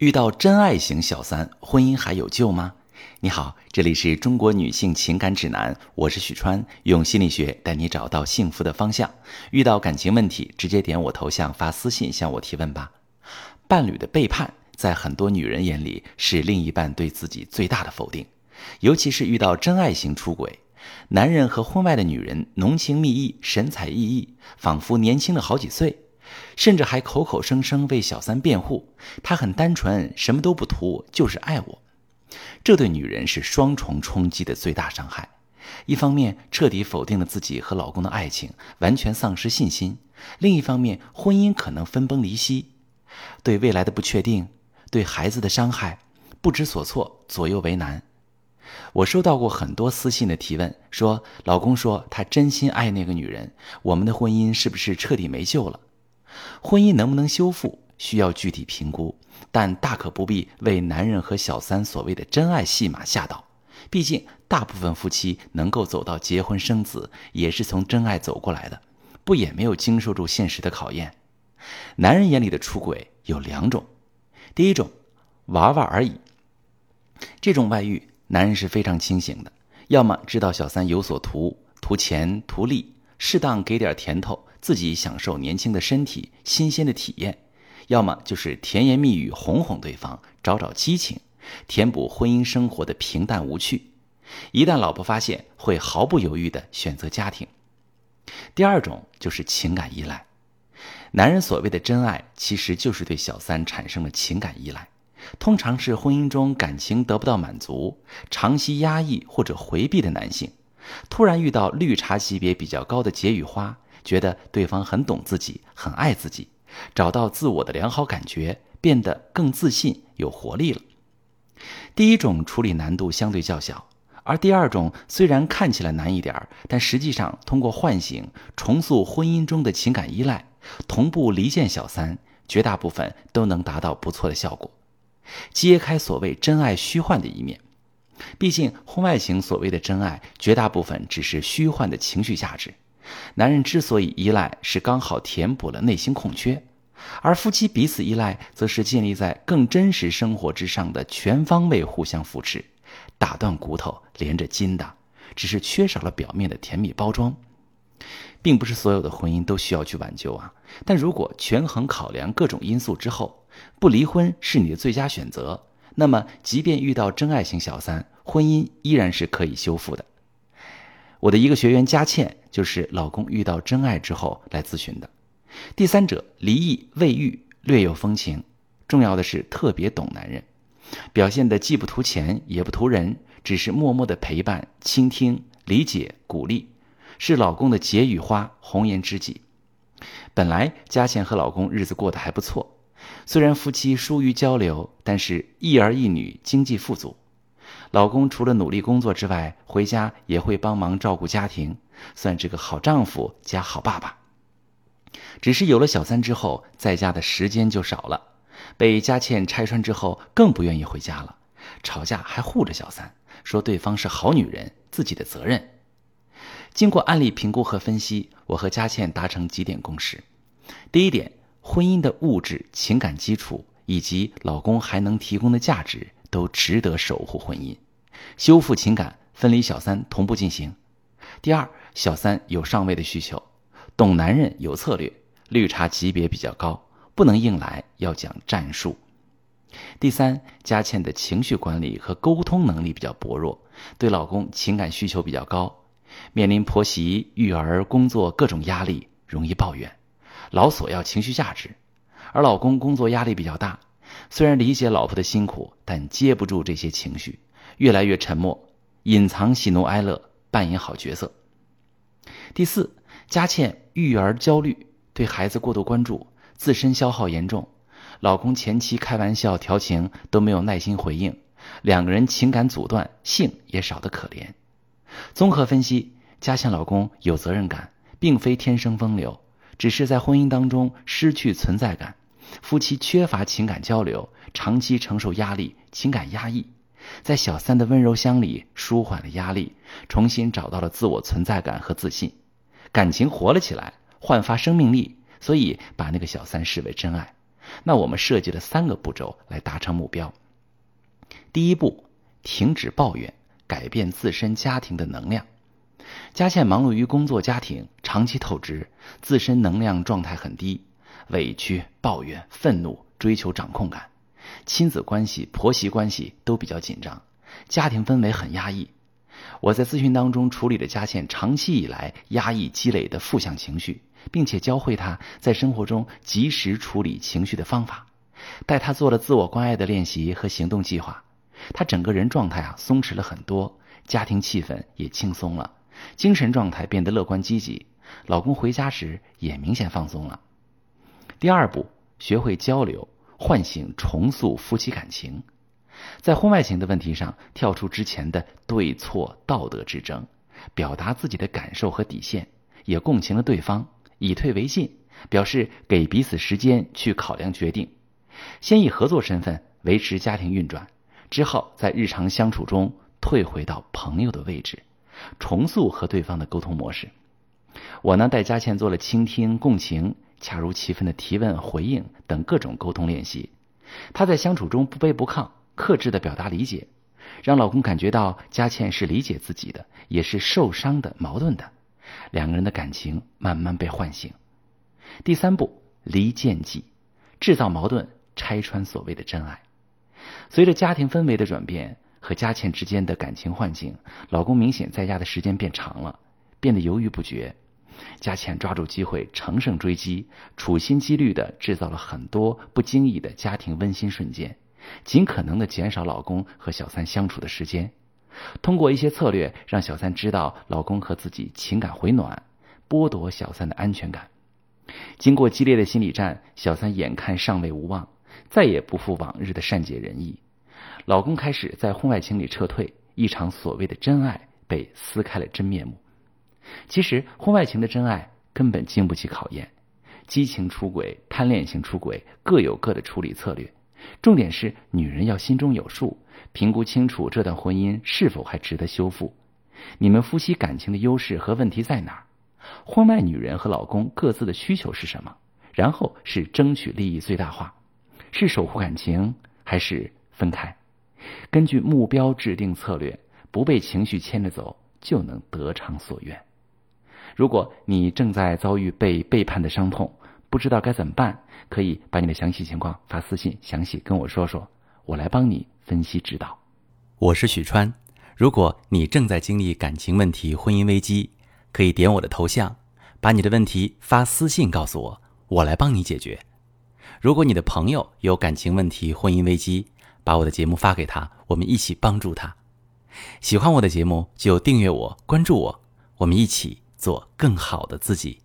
遇到真爱型小三，婚姻还有救吗？你好，这里是中国女性情感指南，我是许川，用心理学带你找到幸福的方向。遇到感情问题，直接点我头像发私信向我提问吧。伴侣的背叛，在很多女人眼里是另一半对自己最大的否定，尤其是遇到真爱型出轨，男人和婚外的女人浓情蜜意、神采奕奕，仿佛年轻了好几岁。甚至还口口声声为小三辩护，他很单纯，什么都不图，就是爱我。这对女人是双重冲击的最大伤害：一方面彻底否定了自己和老公的爱情，完全丧失信心；另一方面，婚姻可能分崩离析，对未来的不确定，对孩子的伤害，不知所措，左右为难。我收到过很多私信的提问，说老公说他真心爱那个女人，我们的婚姻是不是彻底没救了？婚姻能不能修复，需要具体评估，但大可不必为男人和小三所谓的真爱戏码吓倒。毕竟，大部分夫妻能够走到结婚生子，也是从真爱走过来的，不也没有经受住现实的考验。男人眼里的出轨有两种，第一种，玩玩而已。这种外遇，男人是非常清醒的，要么知道小三有所图，图钱图利，适当给点甜头。自己享受年轻的身体、新鲜的体验，要么就是甜言蜜语哄哄对方，找找激情，填补婚姻生活的平淡无趣。一旦老婆发现，会毫不犹豫地选择家庭。第二种就是情感依赖。男人所谓的真爱，其实就是对小三产生了情感依赖。通常是婚姻中感情得不到满足，长期压抑或者回避的男性，突然遇到绿茶级别比较高的解语花。觉得对方很懂自己，很爱自己，找到自我的良好感觉，变得更自信、有活力了。第一种处理难度相对较小，而第二种虽然看起来难一点但实际上通过唤醒、重塑婚姻中的情感依赖，同步离间小三，绝大部分都能达到不错的效果，揭开所谓真爱虚幻的一面。毕竟婚外情所谓的真爱，绝大部分只是虚幻的情绪价值。男人之所以依赖，是刚好填补了内心空缺，而夫妻彼此依赖，则是建立在更真实生活之上的全方位互相扶持，打断骨头连着筋的，只是缺少了表面的甜蜜包装。并不是所有的婚姻都需要去挽救啊，但如果权衡考量各种因素之后，不离婚是你的最佳选择，那么即便遇到真爱型小三，婚姻依然是可以修复的。我的一个学员佳倩，就是老公遇到真爱之后来咨询的。第三者离异未育，略有风情，重要的是特别懂男人，表现的既不图钱也不图人，只是默默的陪伴、倾听、理解、鼓励，是老公的解语花、红颜知己。本来佳倩和老公日子过得还不错，虽然夫妻疏于交流，但是一儿一女经济富足。老公除了努力工作之外，回家也会帮忙照顾家庭，算是个好丈夫加好爸爸。只是有了小三之后，在家的时间就少了。被佳倩拆穿之后，更不愿意回家了，吵架还护着小三，说对方是好女人，自己的责任。经过案例评估和分析，我和佳倩达成几点共识：第一点，婚姻的物质情感基础以及老公还能提供的价值。都值得守护婚姻，修复情感，分离小三同步进行。第二，小三有上位的需求，懂男人有策略，绿茶级别比较高，不能硬来，要讲战术。第三，佳倩的情绪管理和沟通能力比较薄弱，对老公情感需求比较高，面临婆媳、育儿、工作各种压力，容易抱怨，老索要情绪价值，而老公工作压力比较大。虽然理解老婆的辛苦，但接不住这些情绪，越来越沉默，隐藏喜怒哀乐，扮演好角色。第四，佳倩育儿焦虑，对孩子过度关注，自身消耗严重。老公前期开玩笑调情都没有耐心回应，两个人情感阻断，性也少得可怜。综合分析，佳倩老公有责任感，并非天生风流，只是在婚姻当中失去存在感。夫妻缺乏情感交流，长期承受压力，情感压抑，在小三的温柔乡里舒缓了压力，重新找到了自我存在感和自信，感情活了起来，焕发生命力，所以把那个小三视为真爱。那我们设计了三个步骤来达成目标。第一步，停止抱怨，改变自身家庭的能量。佳倩忙碌于工作、家庭，长期透支，自身能量状态很低，委屈、抱怨、愤怒，追求掌控感，亲子关系、婆媳关系都比较紧张，家庭氛围很压抑。我在咨询当中处理了佳倩长期以来压抑积累的负向情绪，并且教会她在生活中及时处理情绪的方法，带她做了自我关爱的练习和行动计划。她整个人状态啊松弛了很多，家庭气氛也轻松了。精神状态变得乐观积极，老公回家时也明显放松了。第二步，学会交流，唤醒重塑夫妻感情，在婚外情的问题上跳出之前的对错道德之争，表达自己的感受和底线，也共情了对方，以退为进，表示给彼此时间去考量决定，先以合作身份维持家庭运转，之后在日常相处中退回到朋友的位置。重塑和对方的沟通模式。我呢，带佳倩做了倾听、共情、恰如其分的提问、回应等各种沟通练习。她在相处中不卑不亢，克制的表达理解，让老公感觉到佳倩是理解自己的，也是受伤的、矛盾的。两个人的感情慢慢被唤醒。第三步，离间计，制造矛盾，拆穿所谓的真爱。随着家庭氛围的转变。和佳倩之间的感情唤醒，老公明显在家的时间变长了，变得犹豫不决。佳倩抓住机会乘胜追击，处心积虑的制造了很多不经意的家庭温馨瞬间，尽可能的减少老公和小三相处的时间。通过一些策略，让小三知道老公和自己情感回暖，剥夺小三的安全感。经过激烈的心理战，小三眼看尚未无望，再也不复往日的善解人意。老公开始在婚外情里撤退，一场所谓的真爱被撕开了真面目。其实，婚外情的真爱根本经不起考验，激情出轨、贪恋型出轨各有各的处理策略。重点是女人要心中有数，评估清楚这段婚姻是否还值得修复。你们夫妻感情的优势和问题在哪儿？婚外女人和老公各自的需求是什么？然后是争取利益最大化，是守护感情还是分开？根据目标制定策略，不被情绪牵着走，就能得偿所愿。如果你正在遭遇被背叛的伤痛，不知道该怎么办，可以把你的详细情况发私信，详细跟我说说，我来帮你分析指导。我是许川。如果你正在经历感情问题、婚姻危机，可以点我的头像，把你的问题发私信告诉我，我来帮你解决。如果你的朋友有感情问题、婚姻危机，把我的节目发给他，我们一起帮助他。喜欢我的节目就订阅我、关注我，我们一起做更好的自己。